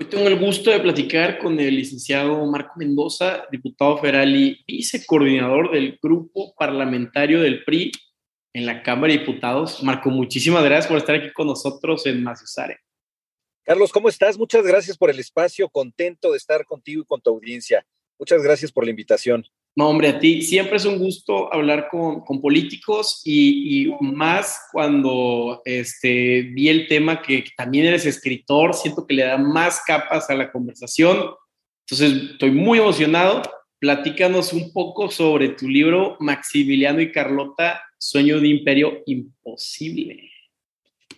Hoy tengo el gusto de platicar con el licenciado Marco Mendoza, diputado federal y vicecoordinador del grupo parlamentario del PRI en la Cámara de Diputados. Marco, muchísimas gracias por estar aquí con nosotros en Maciusare. Carlos, ¿cómo estás? Muchas gracias por el espacio, contento de estar contigo y con tu audiencia. Muchas gracias por la invitación. No, hombre, a ti siempre es un gusto hablar con, con políticos y, y, más cuando este, vi el tema que también eres escritor, siento que le da más capas a la conversación. Entonces, estoy muy emocionado. Platícanos un poco sobre tu libro Maximiliano y Carlota, Sueño de Imperio Imposible.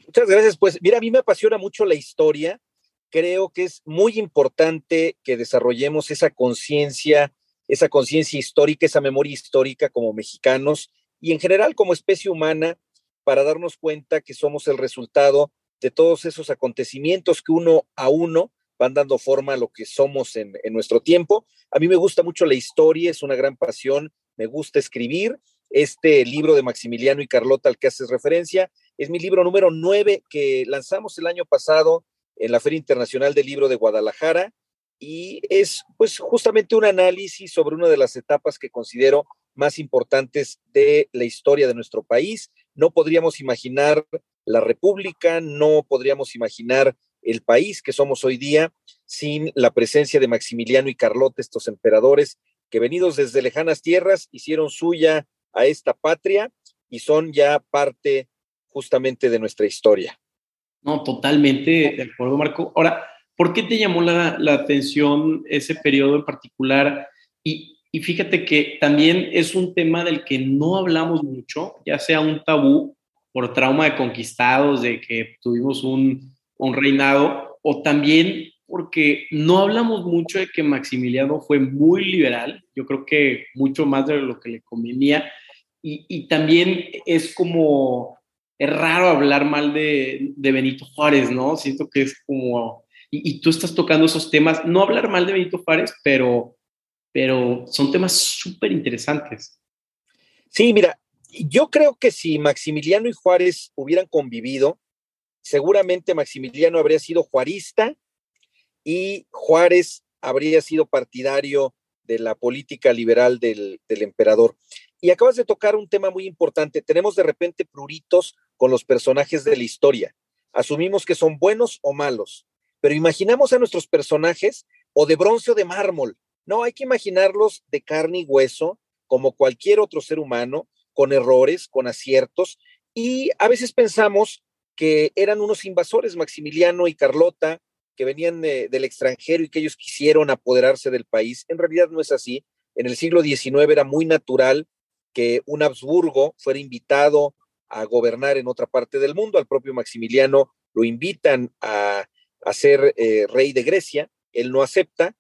Muchas gracias. Pues mira, a mí me apasiona mucho la historia. Creo que es muy importante que desarrollemos esa conciencia esa conciencia histórica, esa memoria histórica como mexicanos y en general como especie humana para darnos cuenta que somos el resultado de todos esos acontecimientos que uno a uno van dando forma a lo que somos en, nuestro tiempo. A mí me gusta mucho la historia, es una gran pasión, me gusta escribir. Este libro de Maximiliano y Carlota al que haces referencia es mi libro número nueve que lanzamos el año pasado en la Feria Internacional del Libro de Guadalajara y es pues justamente un análisis sobre una de las etapas que considero más importantes de la historia de nuestro país. No podríamos imaginar la República, no podríamos imaginar el país que somos hoy día sin la presencia de Maximiliano y Carlota, estos emperadores que venidos desde lejanas tierras hicieron suya a esta patria y son ya parte justamente de nuestra historia. No, totalmente de acuerdo, Marco. Ahora, ¿Por qué te llamó la, atención ese periodo en particular? Y, fíjate que también es un tema del que no hablamos mucho, ya sea un tabú por trauma de conquistados, de que tuvimos un, un reinado, o también porque no hablamos mucho de que Maximiliano fue muy liberal, yo creo que mucho más de lo que le convenía, y, y también es como, es raro hablar mal de, de Benito Juárez, ¿no? Siento que es como y, tú estás tocando esos temas, no hablar mal de Benito Juárez, pero, pero son temas súper interesantes. Sí, mira, yo creo que si Maximiliano y Juárez hubieran convivido, seguramente Maximiliano habría sido juarista y Juárez habría sido partidario de la política liberal del, del, emperador. Y acabas de tocar un tema muy importante. Tenemos de repente pruritos con los personajes de la historia. Asumimos que son buenos o malos pero imaginamos a nuestros personajes o de bronce o de mármol. No, hay que imaginarlos de carne y hueso, como cualquier otro ser humano, con errores, con aciertos, y a veces pensamos que eran unos invasores, Maximiliano y Carlota, que venían del extranjero y que ellos quisieron apoderarse del país. En realidad no es así. En el siglo XIX era muy natural que un Habsburgo fuera invitado a gobernar en otra parte del mundo. Al propio Maximiliano lo invitan a a ser eh, rey de Grecia, él no acepta,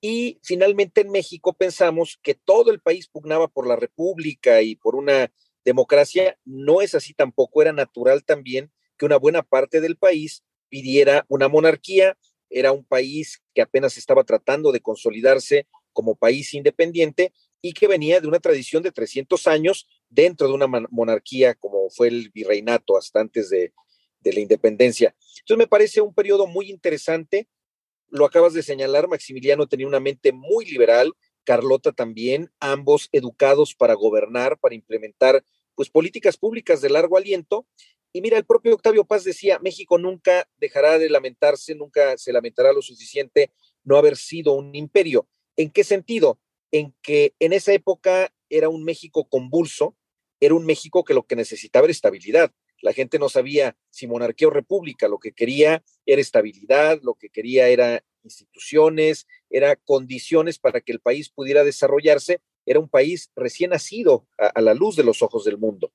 y finalmente en México pensamos que todo el país pugnaba por la república y por una democracia, no es así tampoco, era natural también que una buena parte del país pidiera una monarquía, era un país que apenas estaba tratando de consolidarse como país independiente y que venía de una tradición de 300 años dentro de una monarquía como fue el virreinato hasta antes de, de la independencia. Entonces me parece un periodo muy interesante. Lo acabas de señalar, Maximiliano tenía una mente muy liberal, Carlota también, ambos educados para gobernar, para implementar pues políticas públicas de largo aliento. Y mira, el propio Octavio Paz decía, México nunca dejará de lamentarse, nunca se lamentará lo suficiente no haber sido un imperio. ¿En qué sentido? En que en esa época era un México convulso, era un México que lo que necesitaba era estabilidad. La gente no sabía si monarquía o república, lo que quería era estabilidad, lo que quería era instituciones, era condiciones para que el país pudiera desarrollarse. Era un país recién nacido a, la luz de los ojos del mundo.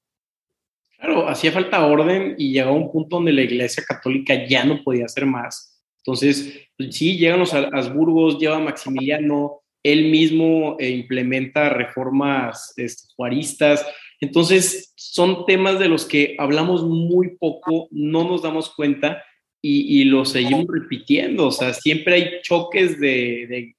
Claro, hacía falta orden y llegó a un punto donde la Iglesia Católica ya no podía hacer más. Entonces, pues, sí, llegan los Habsburgos, lleva Maximiliano, él mismo eh, implementa reformas este, juaristas. Entonces, son temas de los que hablamos muy poco, no nos damos cuenta y, y lo seguimos repitiendo. O sea, siempre hay choques de,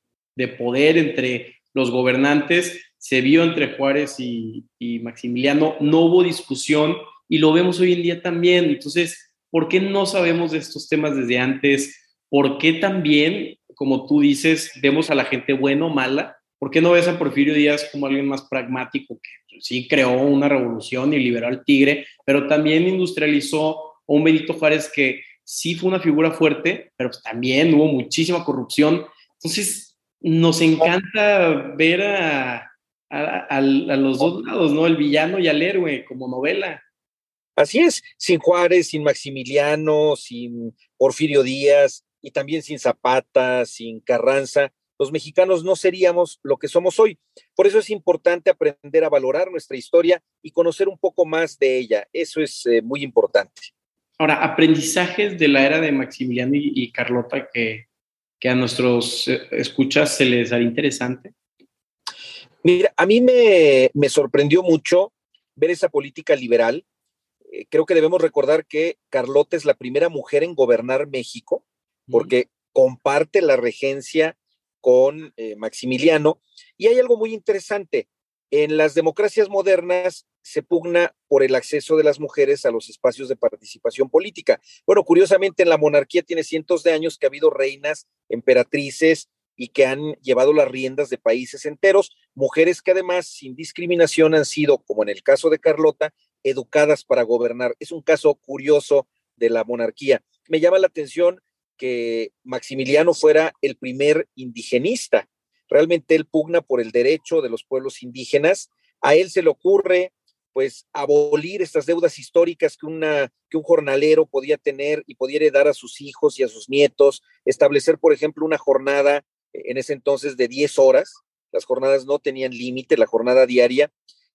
poder entre los gobernantes. Se vio entre Juárez y, y Maximiliano, no hubo discusión y lo vemos hoy en día también. Entonces, ¿por qué no sabemos de estos temas desde antes? ¿por qué también, como tú dices, vemos a la gente buena o mala? ¿Por qué no ves a Porfirio Díaz como alguien más pragmático que sí creó una revolución y liberó al tigre, pero también industrializó a un Benito Juárez que sí fue una figura fuerte, pero pues también hubo muchísima corrupción. Entonces, nos encanta ver a, los dos lados, ¿no? El villano y al héroe como novela. Así es, sin Juárez, sin Maximiliano, sin Porfirio Díaz y también sin Zapata, sin Carranza, los mexicanos no seríamos lo que somos hoy. Por eso es importante aprender a valorar nuestra historia y conocer un poco más de ella. Eso es eh, muy importante. Ahora, aprendizajes de la era de Maximiliano y, Carlota que, a nuestros eh, escuchas se les haría interesante. Mira, a mí me, sorprendió mucho ver esa política liberal. Eh, creo que debemos recordar que Carlota es la primera mujer en gobernar México, porque comparte la regencia con eh, Maximiliano. Y hay algo muy interesante. En las democracias modernas se pugna por el acceso de las mujeres a los espacios de participación política. Bueno, curiosamente en la monarquía tiene cientos de años que ha habido reinas, emperatrices y que han llevado las riendas de países enteros, mujeres que además sin discriminación han sido, como en el caso de Carlota, educadas para gobernar. Es un caso curioso de la monarquía. Me llama la atención que Maximiliano fuera el primer indigenista. Realmente él pugna por el derecho de los pueblos indígenas. A él se le ocurre pues abolir estas deudas históricas que, una, que un jornalero podía tener y podía heredar a sus hijos y a sus nietos, establecer, por ejemplo, una jornada eh, en ese entonces de 10 horas, las jornadas no tenían límite, la jornada diaria,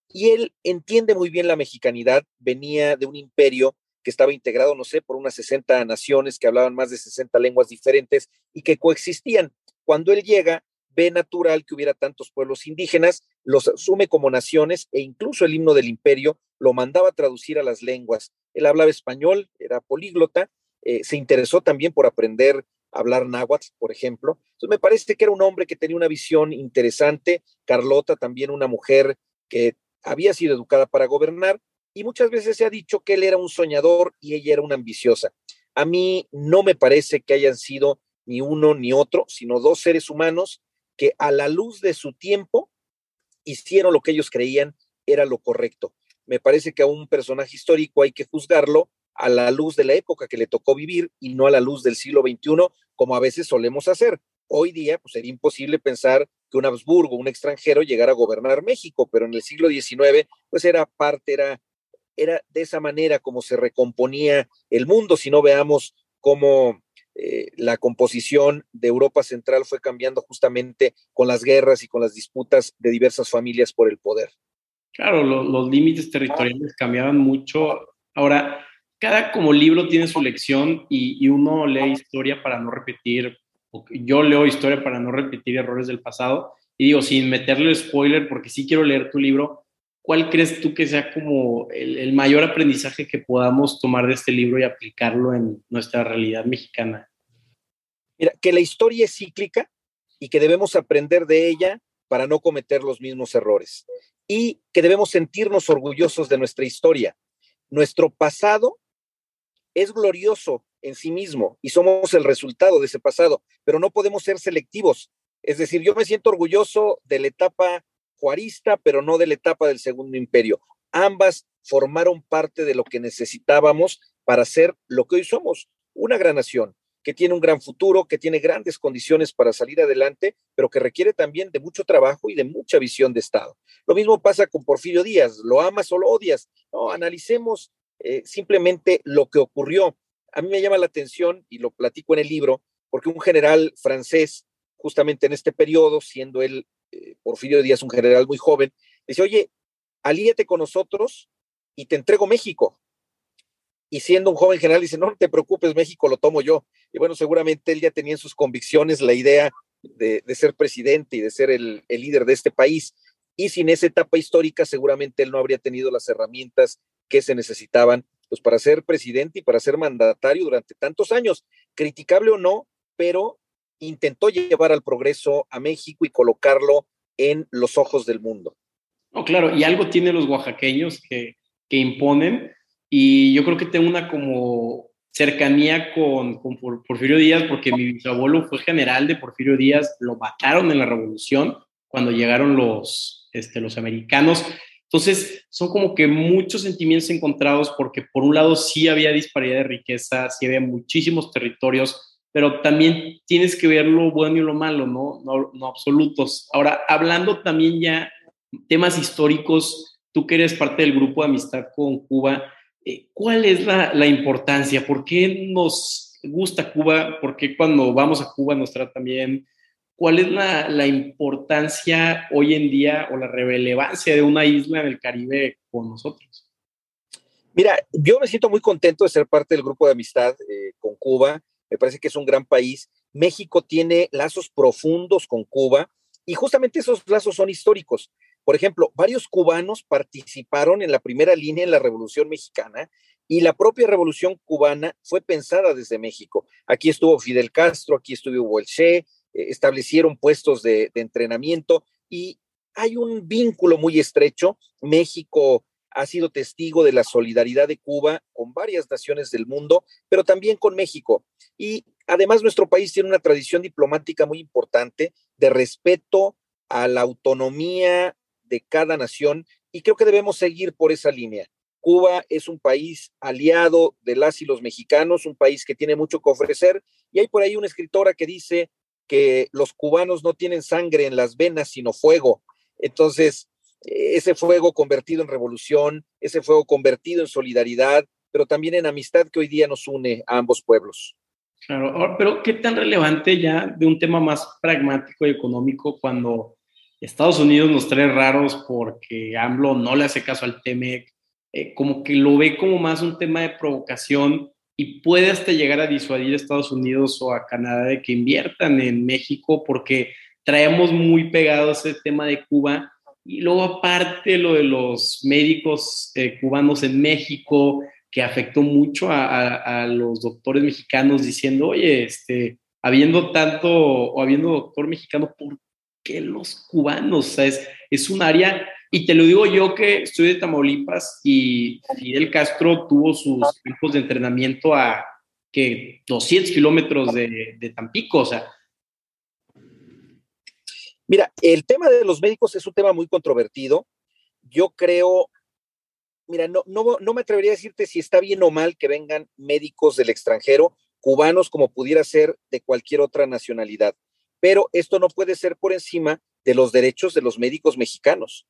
y él entiende muy bien la mexicanidad, venía de un imperio que estaba integrado, no sé, por unas 60 naciones que hablaban más de 60 lenguas diferentes y que coexistían. Cuando él llega, ve natural que hubiera tantos pueblos indígenas, los asume como naciones e incluso el himno del imperio lo mandaba a traducir a las lenguas. Él hablaba español, era políglota, eh, se interesó también por aprender a hablar náhuatl, por ejemplo. Entonces me parece que era un hombre que tenía una visión interesante. Carlota, también una mujer que había sido educada para gobernar y muchas veces se ha dicho que él era un soñador y ella era una ambiciosa. A mí no me parece que hayan sido ni uno ni otro, sino dos seres humanos que a la luz de su tiempo hicieron lo que ellos creían era lo correcto. Me parece que a un personaje histórico hay que juzgarlo a la luz de la época que le tocó vivir y no a la luz del siglo XXI, como a veces solemos hacer. Hoy día, pues sería imposible pensar que un Habsburgo, un extranjero, llegara a gobernar México, pero en el siglo XIX, pues era parte, era era de esa manera como se recomponía el mundo, si no veamos cómo eh, la composición de Europa Central fue cambiando justamente con las guerras y con las disputas de diversas familias por el poder. Claro, los límites territoriales cambiaban mucho. Ahora, cada como libro tiene su lección y, y uno lee historia para no repetir, yo leo historia para no repetir errores del pasado. Y digo, sin meterle spoiler, porque sí quiero leer tu libro, ¿cuál crees tú que sea como el, mayor aprendizaje que podamos tomar de este libro y aplicarlo en nuestra realidad mexicana? Mira, que la historia es cíclica y que debemos aprender de ella para no cometer los mismos errores. Y que debemos sentirnos orgullosos de nuestra historia. Nuestro pasado es glorioso en sí mismo y somos el resultado de ese pasado, pero no podemos ser selectivos. Es decir, yo me siento orgulloso de la etapa juarista, pero no de la etapa del Segundo Imperio. Ambas formaron parte de lo que necesitábamos para ser lo que hoy somos, una gran nación que tiene un gran futuro, que tiene grandes condiciones para salir adelante, pero que requiere también de mucho trabajo y de mucha visión de Estado. Lo mismo pasa con Porfirio Díaz, lo amas o lo odias. No, analicemos eh, simplemente lo que ocurrió. A mí me llama la atención, y lo platico en el libro, porque un general francés, justamente en este periodo, siendo él eh, Porfirio Díaz, un general muy joven, dice, oye, alíate con nosotros y te entrego México. Y siendo un joven general, dice, no, te preocupes, México lo tomo yo. Y bueno, seguramente él ya tenía en sus convicciones la idea de, ser presidente y de ser el, el líder de este país. Y sin esa etapa histórica, seguramente él no habría tenido las herramientas que se necesitaban pues, para ser presidente y para ser mandatario durante tantos años. Criticable o no, pero intentó llevar al progreso a México y colocarlo en los ojos del mundo. No, claro, y algo tienen los oaxaqueños que, que imponen, y yo creo que tengo una como cercanía con, Porfirio Díaz, porque mi bisabuelo fue general de Porfirio Díaz, lo mataron en la revolución cuando llegaron los, este, los americanos. Entonces, son como que muchos sentimientos encontrados porque por un lado sí había disparidad de riqueza, sí había muchísimos territorios, pero también tienes que ver lo bueno y lo malo, ¿no? No, no absolutos. Ahora, hablando también ya temas históricos, tú que eres parte del grupo de amistad con Cuba, eh, ¿cuál es la, la, importancia? ¿Por qué nos gusta Cuba? ¿Por qué cuando vamos a Cuba nos tratan bien? ¿Cuál es la, la, importancia hoy en día o la relevancia de una isla en el Caribe con nosotros? Mira, yo me siento muy contento de ser parte del grupo de amistad eh, con Cuba. Me parece que es un gran país. México tiene lazos profundos con Cuba y justamente esos lazos son históricos. Por ejemplo, varios cubanos participaron en la primera línea en la Revolución Mexicana y la propia Revolución cubana fue pensada desde México. Aquí estuvo Fidel Castro, aquí estuvo Hugo eh, establecieron puestos de entrenamiento y hay un vínculo muy estrecho. México ha sido testigo de la solidaridad de Cuba con varias naciones del mundo, pero también con México. Y además nuestro país tiene una tradición diplomática muy importante de respeto a la autonomía de cada nación y creo que debemos seguir por esa línea. Cuba es un país aliado de las y los mexicanos, un país que tiene mucho que ofrecer y hay por ahí una escritora que dice que los cubanos no tienen sangre en las venas, sino fuego. Entonces, ese fuego convertido en revolución, ese fuego convertido en solidaridad, pero también en amistad que hoy día nos une a ambos pueblos. Claro, pero ¿qué tan relevante ya de un tema más pragmático y económico cuando Estados Unidos nos trae raros porque AMLO no le hace caso al TEMEC, eh, como que lo ve como más un tema de provocación y puede hasta llegar a disuadir a Estados Unidos o a Canadá de que inviertan en México porque traemos muy pegado ese tema de Cuba y luego aparte lo de los médicos eh, cubanos en México, que afectó mucho a, los doctores mexicanos diciendo, oye, este, habiendo tanto o habiendo doctor mexicano, ¿por qué los cubanos? O sea, es, es un área, y te lo digo yo que estoy de Tamaulipas y Fidel Castro tuvo sus campos de entrenamiento a que 200 kilómetros de, de Tampico, o sea. Mira, el tema de los médicos es un tema muy controvertido. Yo creo, mira, no, no, no me atrevería a decirte si está bien o mal que vengan médicos del extranjero, cubanos como pudiera ser de cualquier otra nacionalidad pero esto no puede ser por encima de los derechos de los médicos mexicanos.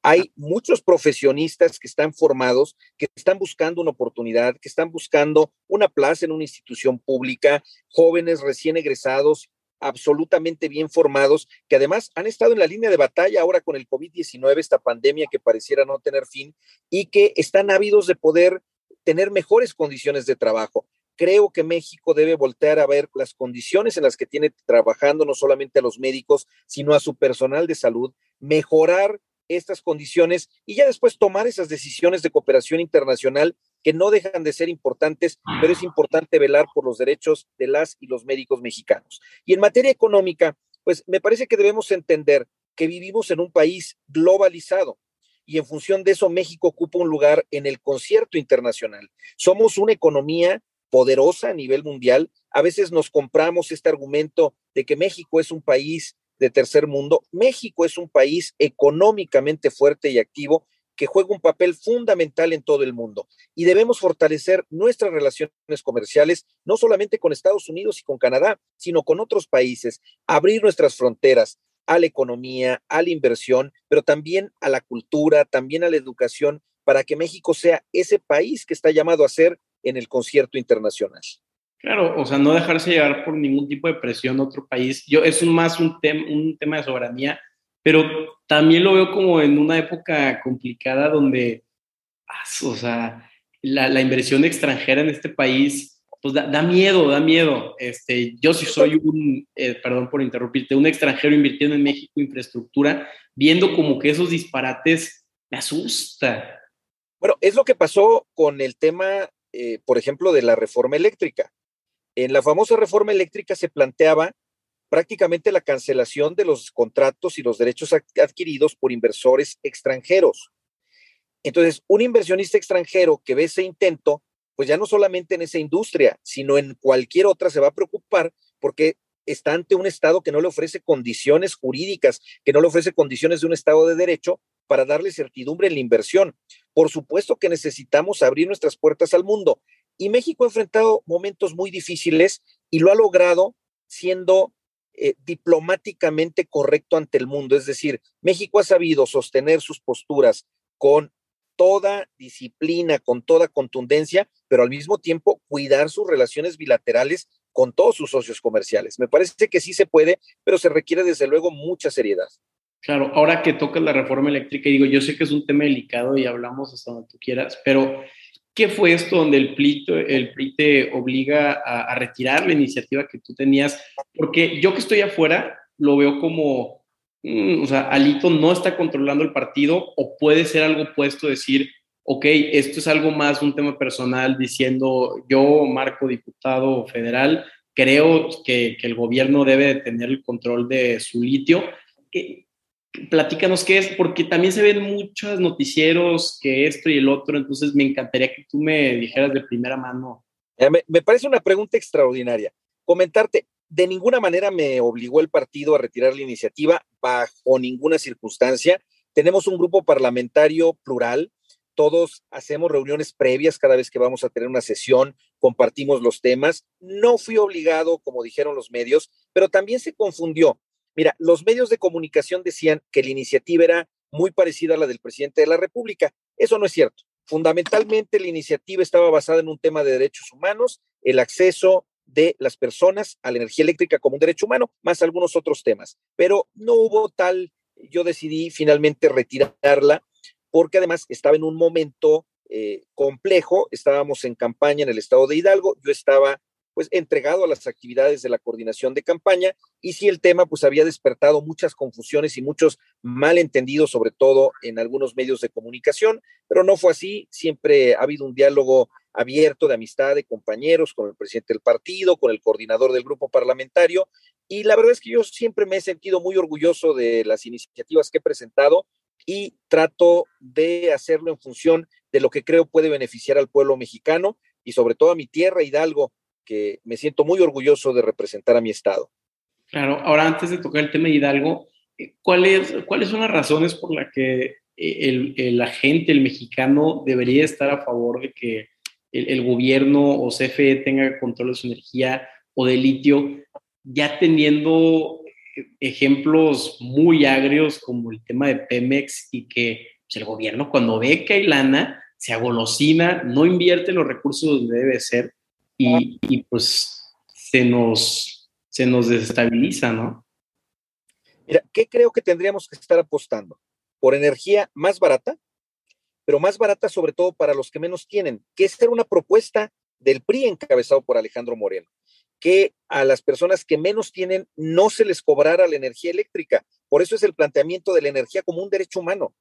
Hay muchos profesionistas que están formados, que están buscando una oportunidad, que están buscando una plaza en una institución pública, jóvenes recién egresados, absolutamente bien formados, que además han estado en la línea de batalla ahora con el COVID-19, esta pandemia que pareciera no tener fin, y que están ávidos de poder tener mejores condiciones de trabajo. Creo que México debe voltear a ver las condiciones en las que tiene trabajando no solamente a los médicos, sino a su personal de salud, mejorar estas condiciones y ya después tomar esas decisiones de cooperación internacional que no dejan de ser importantes, pero es importante velar por los derechos de las y los médicos mexicanos. Y en materia económica, pues me parece que debemos entender que vivimos en un país globalizado y en función de eso México ocupa un lugar en el concierto internacional. Somos una economía poderosa a nivel mundial. A veces nos compramos este argumento de que México es un país de tercer mundo. México es un país económicamente fuerte y activo que juega un papel fundamental en todo el mundo. Y debemos fortalecer nuestras relaciones comerciales, no solamente con Estados Unidos y con Canadá, sino con otros países, abrir nuestras fronteras a la economía, a la inversión, pero también a la cultura, también a la educación, para que México sea ese país que está llamado a ser en el concierto internacional. Claro, o sea, no dejarse llevar por ningún tipo de presión de otro país. Yo, es más un, un tema de soberanía, pero también lo veo como en una época complicada donde, o sea, la, la inversión extranjera en este país, pues da, miedo, da miedo. Este, yo sí soy un, eh, perdón por interrumpirte, un extranjero invirtiendo en México infraestructura, viendo como que esos disparates me asusta. Bueno, es lo que pasó con el tema eh, por ejemplo, de la reforma eléctrica. En la famosa reforma eléctrica se planteaba prácticamente la cancelación de los contratos y los derechos adquiridos por inversores extranjeros. Entonces, un inversionista extranjero que ve ese intento, pues ya no solamente en esa industria, sino en cualquier otra se va a preocupar porque está ante un Estado que no le ofrece condiciones jurídicas, que no le ofrece condiciones de un Estado de derecho para darle certidumbre en la inversión. Por supuesto que necesitamos abrir nuestras puertas al mundo. Y México ha enfrentado momentos muy difíciles y lo ha logrado siendo eh, diplomáticamente correcto ante el mundo. Es decir, México ha sabido sostener sus posturas con toda disciplina, con toda contundencia, pero al mismo tiempo cuidar sus relaciones bilaterales con todos sus socios comerciales. Me parece que sí se puede, pero se requiere desde luego mucha seriedad. Claro, ahora que tocas la reforma eléctrica, digo, yo sé que es un tema delicado y hablamos hasta donde tú quieras, pero ¿qué fue esto donde el PRI, el te obliga a, retirar la iniciativa que tú tenías? Porque yo que estoy afuera lo veo como, mm, o sea, Alito no está controlando el partido o puede ser algo puesto decir, ok, esto es algo más un tema personal diciendo yo, Marco, diputado federal, creo que, que el gobierno debe tener el control de su litio. Eh, platícanos qué es, porque también se ven muchos noticieros que esto y el otro, entonces me encantaría que tú me dijeras de primera mano. Me, me parece una pregunta extraordinaria. Comentarte, de ninguna manera me obligó el partido a retirar la iniciativa, bajo ninguna circunstancia. Tenemos un grupo parlamentario plural, todos hacemos reuniones previas cada vez que vamos a tener una sesión, compartimos los temas. No fui obligado, como dijeron los medios, pero también se confundió. Mira, los medios de comunicación decían que la iniciativa era muy parecida a la del presidente de la República. Eso no es cierto. Fundamentalmente la iniciativa estaba basada en un tema de derechos humanos, el acceso de las personas a la energía eléctrica como un derecho humano, más algunos otros temas. Pero no hubo tal, yo decidí finalmente retirarla porque además estaba en un momento eh, complejo, estábamos en campaña en el estado de Hidalgo, yo estaba pues entregado a las actividades de la coordinación de campaña y si el tema pues había despertado muchas confusiones y muchos malentendidos, sobre todo en algunos medios de comunicación, pero no fue así, siempre ha habido un diálogo abierto de amistad de compañeros con el presidente del partido, con el coordinador del grupo parlamentario y la verdad es que yo siempre me he sentido muy orgulloso de las iniciativas que he presentado y trato de hacerlo en función de lo que creo puede beneficiar al pueblo mexicano y sobre todo a mi tierra, Hidalgo, que me siento muy orgulloso de representar a mi estado. Claro, ahora antes de tocar el tema de Hidalgo, eh, ¿cuáles, ¿cuáles son las razones por las que eh, el, el, agente, el mexicano, debería estar a favor de que el, el, gobierno o CFE tenga control de su energía o de litio, ya teniendo ejemplos muy agrios como el tema de Pemex y que pues, el gobierno cuando ve que hay lana, se agolosina, no invierte los recursos donde debe ser y, pues se nos, se nos desestabiliza, ¿no? Mira, ¿qué creo que tendríamos que estar apostando? Por energía más barata, pero más barata sobre todo para los que menos tienen, que es ser una propuesta del PRI encabezado por Alejandro Moreno que a las personas que menos tienen no se les cobrara la energía eléctrica. Por eso es el planteamiento de la energía como un derecho humano,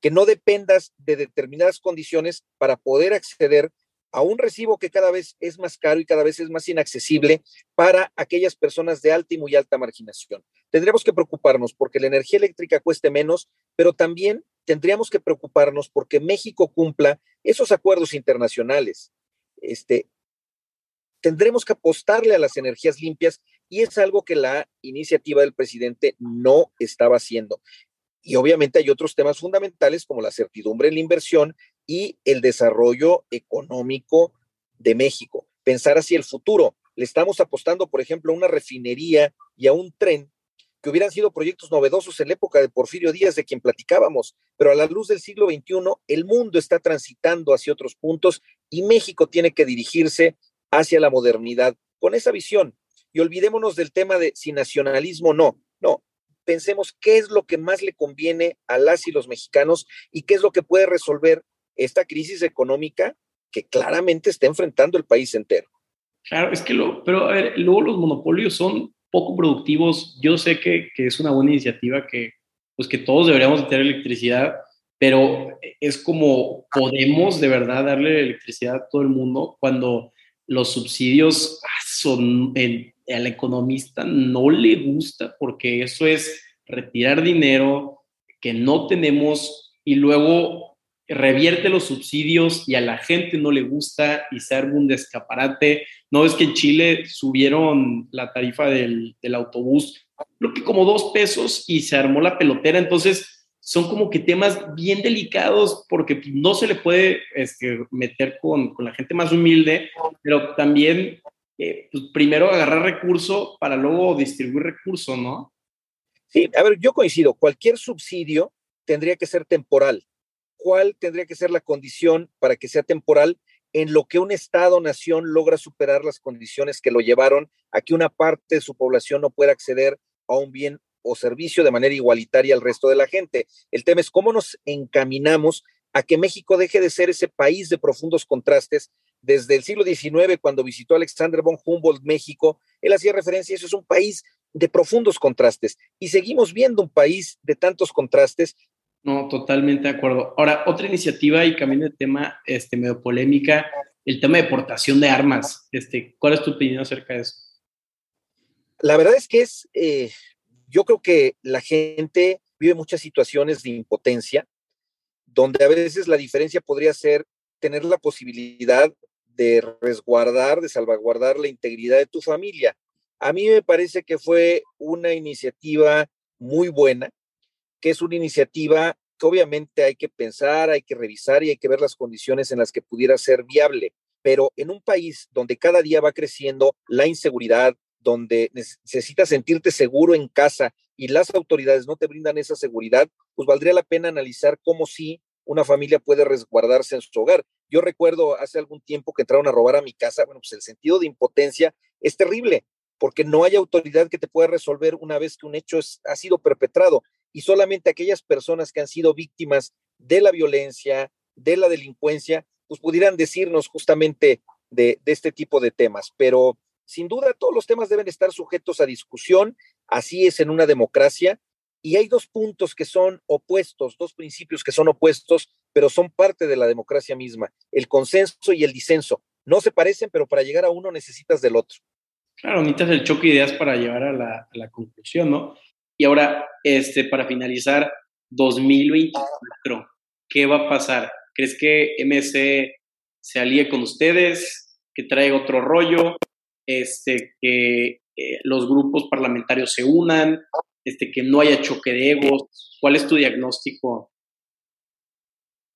que no dependas de determinadas condiciones para poder acceder a un recibo que cada vez es más caro y cada vez es más inaccesible para aquellas personas de alta y muy alta marginación. Tendríamos que preocuparnos porque la energía eléctrica cueste menos, pero también tendríamos que preocuparnos porque México cumpla esos acuerdos internacionales. Este, tendremos que apostarle a las energías limpias y es algo que la iniciativa del presidente no estaba haciendo. Y obviamente hay otros temas fundamentales como la certidumbre en la inversión y el desarrollo económico de México. Pensar hacia el futuro. Le estamos apostando, por ejemplo, a una refinería y a un tren que hubieran sido proyectos novedosos en la época de Porfirio Díaz, de quien platicábamos, pero a la luz del siglo XXI, el mundo está transitando hacia otros puntos y México tiene que dirigirse hacia la modernidad con esa visión. Y olvidémonos del tema de si nacionalismo no. No, pensemos qué es lo que más le conviene a las y los mexicanos y qué es lo que puede resolver esta crisis económica que claramente está enfrentando el país entero. Claro, es que pero luego los monopolios son poco productivos. Yo sé que, que, es una buena iniciativa que, pues que todos deberíamos tener electricidad, pero es como podemos de verdad darle electricidad a todo el mundo cuando los subsidios son, al economista no le gusta porque eso es retirar dinero que no tenemos y luego revierte los subsidios y a la gente no le gusta y se arma un descaparate. No es que en Chile subieron la tarifa del, del autobús, creo que como dos pesos y se armó la pelotera. Entonces, son como que temas bien delicados porque no se le puede este, meter con, con, la gente más humilde, pero también eh, pues primero agarrar recurso para luego distribuir recurso, ¿no? Sí, a ver, yo coincido, cualquier subsidio tendría que ser temporal. ¿Cuál tendría que ser la condición para que sea temporal? En lo que un Estado, nación logra superar las condiciones que lo llevaron a que una parte de su población no pueda acceder a un bien o servicio de manera igualitaria al resto de la gente. El tema es cómo nos encaminamos a que México deje de ser ese país de profundos contrastes. Desde el siglo XIX, cuando visitó Alexander von Humboldt México, él hacía referencia eso, es un país de profundos contrastes. Y seguimos viendo un país de tantos contrastes. No, totalmente de acuerdo. Ahora, otra iniciativa y camino de tema este, medio polémica, el tema de portación de armas. Este, ¿Cuál es tu opinión acerca de eso? La verdad es que es, eh, yo creo que la gente vive muchas situaciones de impotencia, donde a veces la diferencia podría ser tener la posibilidad de resguardar, de salvaguardar la integridad de tu familia. A mí me parece que fue una iniciativa muy buena, que es una iniciativa que obviamente hay que pensar, hay que revisar y hay que ver las condiciones en las que pudiera ser viable. Pero en un país donde cada día va creciendo la inseguridad, donde necesitas sentirte seguro en casa y las autoridades no te brindan esa seguridad, pues valdría la pena analizar cómo sí una familia puede resguardarse en su hogar. Yo recuerdo hace algún tiempo que entraron a robar a mi casa, bueno, pues el sentido de impotencia es terrible, porque no hay autoridad que te pueda resolver una vez que un hecho ha sido perpetrado y solamente aquellas personas que han sido víctimas de la violencia, de la delincuencia, pues pudieran decirnos justamente de, este tipo de temas. Pero sin duda, todos los temas deben estar sujetos a discusión, así es en una democracia, y hay dos puntos que son opuestos, dos principios que son opuestos, pero son parte de la democracia misma, el consenso y el disenso. No se parecen, pero para llegar a uno necesitas del otro. Claro, necesitas el choque de ideas para llevar a la conclusión, ¿no? Y ahora, este, para finalizar, 2024, ¿qué va a pasar? ¿Crees que MC se alíe con ustedes? ¿Que traiga otro rollo? este, que eh, los grupos parlamentarios se unan, este, que no haya choque de egos. ¿Cuál es tu diagnóstico?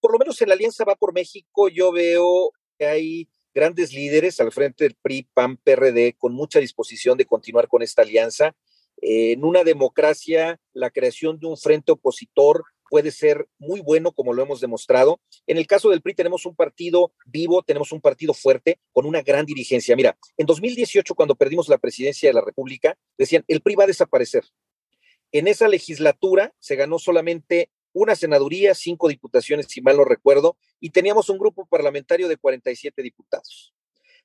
Por lo menos en la Alianza Va por México yo veo que hay grandes líderes al frente del PRI, PAN, PRD, con mucha disposición de continuar con esta alianza. En una democracia, la creación de un frente opositor puede ser muy bueno, como lo hemos demostrado. En el caso del PRI tenemos un partido vivo, tenemos un partido fuerte, con una gran dirigencia. Mira, en 2018, cuando perdimos la presidencia de la República, decían, el PRI va a desaparecer. En esa legislatura se ganó solamente una senaduría, cinco diputaciones, si mal no recuerdo, y teníamos un grupo parlamentario de 47 diputados.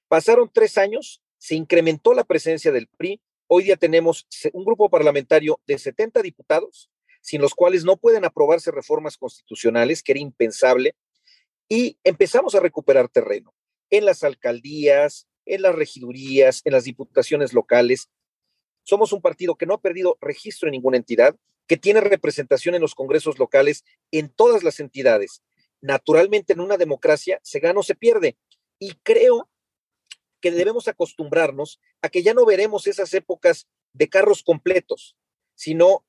Pasaron tres años, se incrementó la presencia del PRI, hoy día tenemos un grupo parlamentario de 70 diputados, sin los cuales no pueden aprobarse reformas constitucionales, que era impensable, y empezamos a recuperar terreno en las alcaldías, en las regidurías, en las diputaciones locales. Somos un partido que no ha perdido registro en ninguna entidad, que tiene representación en los congresos locales en todas las entidades. Naturalmente, en una democracia se gana o se pierde. Y creo que debemos acostumbrarnos a que ya no veremos esas épocas de carros completos, sino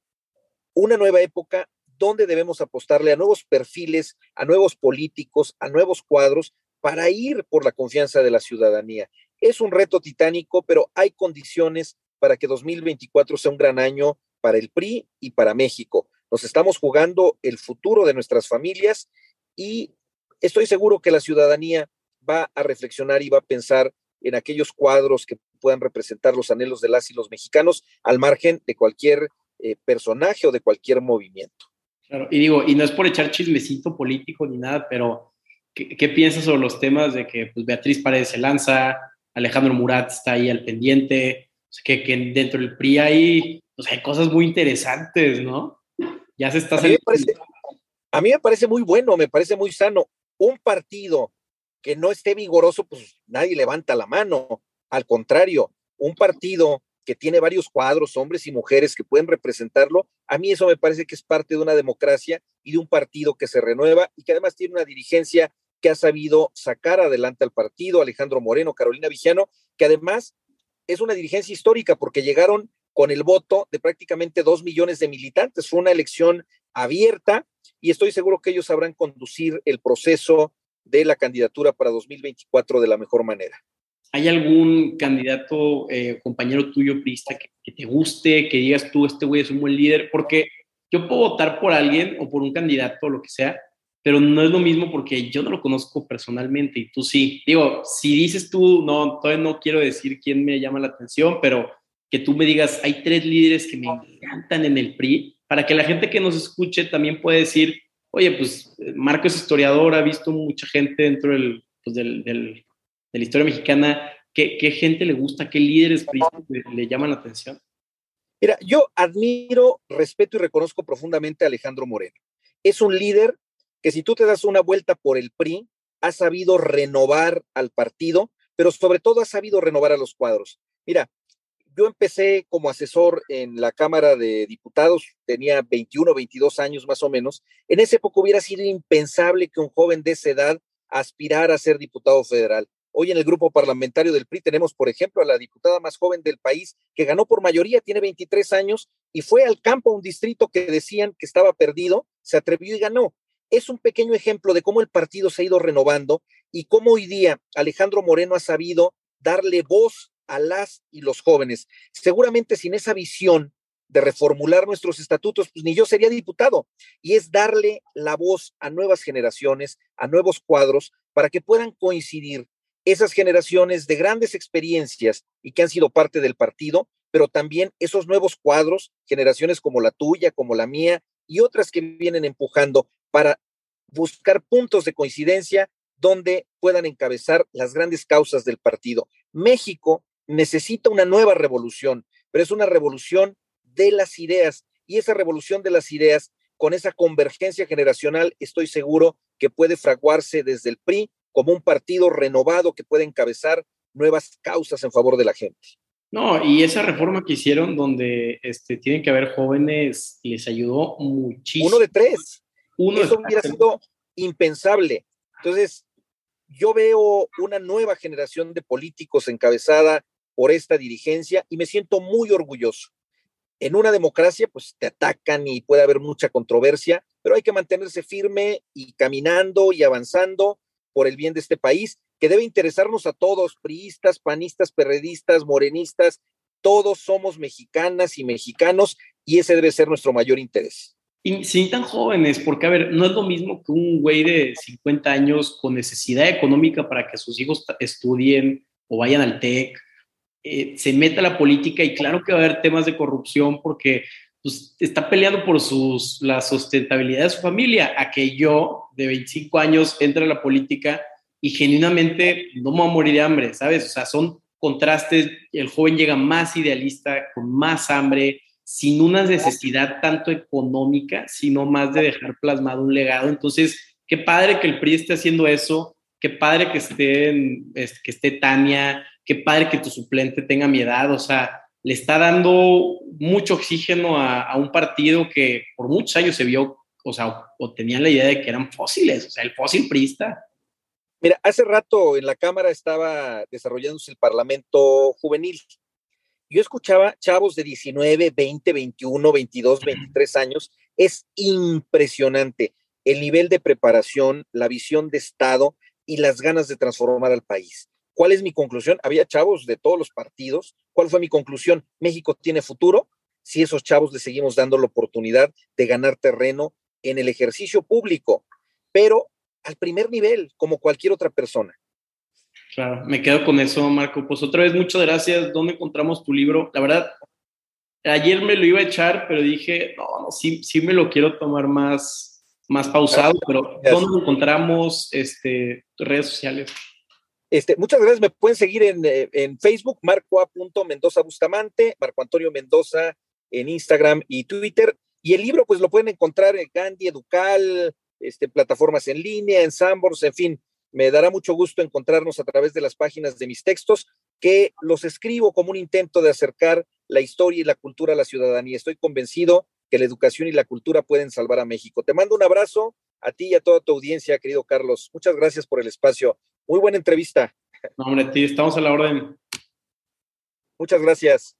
una nueva época donde debemos apostarle a nuevos perfiles, a nuevos políticos, a nuevos cuadros para ir por la confianza de la ciudadanía. Es un reto titánico, pero hay condiciones para que 2024 sea un gran año para el PRI y para México. Nos estamos jugando el futuro de nuestras familias y estoy seguro que la ciudadanía va a reflexionar y va a pensar en aquellos cuadros que puedan representar los anhelos de las y los mexicanos al margen de cualquier eh, personaje o de cualquier movimiento. Claro, y digo, y no es por echar chismecito político ni nada, pero ¿qué, piensas sobre los temas de que pues, Beatriz Paredes se lanza, Alejandro Murat está ahí al pendiente, que, que, dentro del PRI hay, pues, hay cosas muy interesantes, ¿no? Ya se está... A mí, parece, a mí me parece muy bueno, me parece muy sano. Un partido que no esté vigoroso, pues nadie levanta la mano. Al contrario, un partido que tiene varios cuadros, hombres y mujeres que pueden representarlo, A mí eso me parece que es parte de una democracia y de un partido que se renueva y que además tiene una dirigencia que ha sabido sacar adelante al partido, Alejandro Moreno, Carolina Vigiano, que además es una dirigencia histórica porque llegaron con el voto de prácticamente dos millones de militantes. Fue una elección abierta y estoy seguro que ellos sabrán conducir el proceso de la candidatura para 2024 de la mejor manera. ¿Hay algún candidato, eh, compañero tuyo, prista, que, que, te guste, que digas tú, este güey es un buen líder? Porque yo puedo votar por alguien o por un candidato o lo que sea, pero no es lo mismo porque yo no lo conozco personalmente y tú sí. Digo, si dices tú, no, todavía no quiero decir quién me llama la atención, pero que tú me digas, hay tres líderes que me encantan en el PRI, para que la gente que nos escuche también pueda decir, oye, pues Marco es historiador, ha visto mucha gente dentro del, pues, del, del, de la historia mexicana, ¿qué, ¿qué, gente le gusta, qué líderes le, le llaman la atención? Mira, yo admiro, respeto y reconozco profundamente a Alejandro Moreno. Es un líder que si tú te das una vuelta por el PRI, ha sabido renovar al partido, pero sobre todo ha sabido renovar a los cuadros. Mira, yo empecé como asesor en la Cámara de Diputados, tenía 21, 22 años más o menos. En esa época hubiera sido impensable que un joven de esa edad aspirara a ser diputado federal. Hoy en el grupo parlamentario del PRI tenemos, por ejemplo, a la diputada más joven del país, que ganó por mayoría, tiene 23 años, y fue al campo a un distrito que decían que estaba perdido, se atrevió y ganó es un pequeño ejemplo de cómo el partido se ha ido renovando y cómo hoy día Alejandro Moreno ha sabido darle voz a las y los jóvenes. Seguramente sin esa visión de reformular nuestros estatutos, pues ni yo sería diputado. Y es darle la voz a nuevas generaciones, a nuevos cuadros, para que puedan coincidir esas generaciones de grandes experiencias y que han sido parte del partido, pero también esos nuevos cuadros, generaciones como la tuya, como la mía y otras que vienen empujando para buscar puntos de coincidencia donde puedan encabezar las grandes causas del partido. México necesita una nueva revolución, pero es una revolución de las ideas y esa revolución de las ideas con esa convergencia generacional estoy seguro que puede fraguarse desde el PRI como un partido renovado que puede encabezar nuevas causas en favor de la gente. No, y esa reforma que hicieron donde este, tienen que haber jóvenes les ayudó muchísimo. Uno de tres. Uno Eso hubiera sido impensable. Entonces, yo veo una nueva generación de políticos encabezada por esta dirigencia y me siento muy orgulloso. En una democracia, pues te atacan y puede haber mucha controversia, pero hay que mantenerse firme y caminando y avanzando por el bien de este país que debe interesarnos a todos, priistas, panistas, perredistas, morenistas, todos somos mexicanas y mexicanos y ese debe ser nuestro mayor interés. Y sin tan jóvenes, porque a ver, no es lo mismo que un güey de 50 años con necesidad económica para que sus hijos estudien o vayan al TEC, eh, se meta a la política y claro que va a haber temas de corrupción porque pues, está peleando por sus, la sustentabilidad de su familia, a que yo de 25 años entre a la política y genuinamente no me voy a morir de hambre, ¿sabes? O sea, son contrastes, el joven llega más idealista, con más hambre, sin una necesidad tanto económica, sino más de dejar plasmado un legado. Entonces, qué padre que el PRI esté haciendo eso, qué padre que esté, que esté Tania, qué padre que tu suplente tenga mi edad, o sea, le está dando mucho oxígeno a, a un partido que por muchos años se vio, o sea, o tenían la idea de que eran fósiles, o sea, el fósil priista Mira, hace rato en la Cámara estaba desarrollándose el Parlamento Juvenil. Yo escuchaba chavos de 19, 20, 21, 22, 23 años. Es impresionante el nivel de preparación, la visión de Estado y las ganas de transformar al país. ¿Cuál es mi conclusión? Había chavos de todos los partidos. ¿Cuál fue mi conclusión? México tiene futuro si esos chavos le seguimos dando la oportunidad de ganar terreno en el ejercicio público. Pero al primer nivel, como cualquier otra persona. Claro, me quedo con eso, Marco. Pues otra vez, muchas gracias. ¿Dónde encontramos tu libro? La verdad, ayer me lo iba a echar, pero dije, no, no sí, sí me lo quiero tomar más, más pausado, pero ¿dónde lo encontramos? Este, redes sociales. Este, muchas gracias. Me pueden seguir en, eh, en Facebook, marcoa.mendoza Bustamante, Marco Antonio Mendoza en Instagram y Twitter. Y el libro, pues lo pueden encontrar en Gandhi, Educal, este, plataformas en línea, en Sambors, en fin. Me dará mucho gusto encontrarnos a través de las páginas de mis textos, que los escribo como un intento de acercar la historia y la cultura a la ciudadanía. Estoy convencido que la educación y la cultura pueden salvar a México. Te mando un abrazo a ti y a toda tu audiencia, querido Carlos. Muchas gracias por el espacio. Muy buena entrevista. No, hombre, tío, estamos a la orden. Muchas gracias.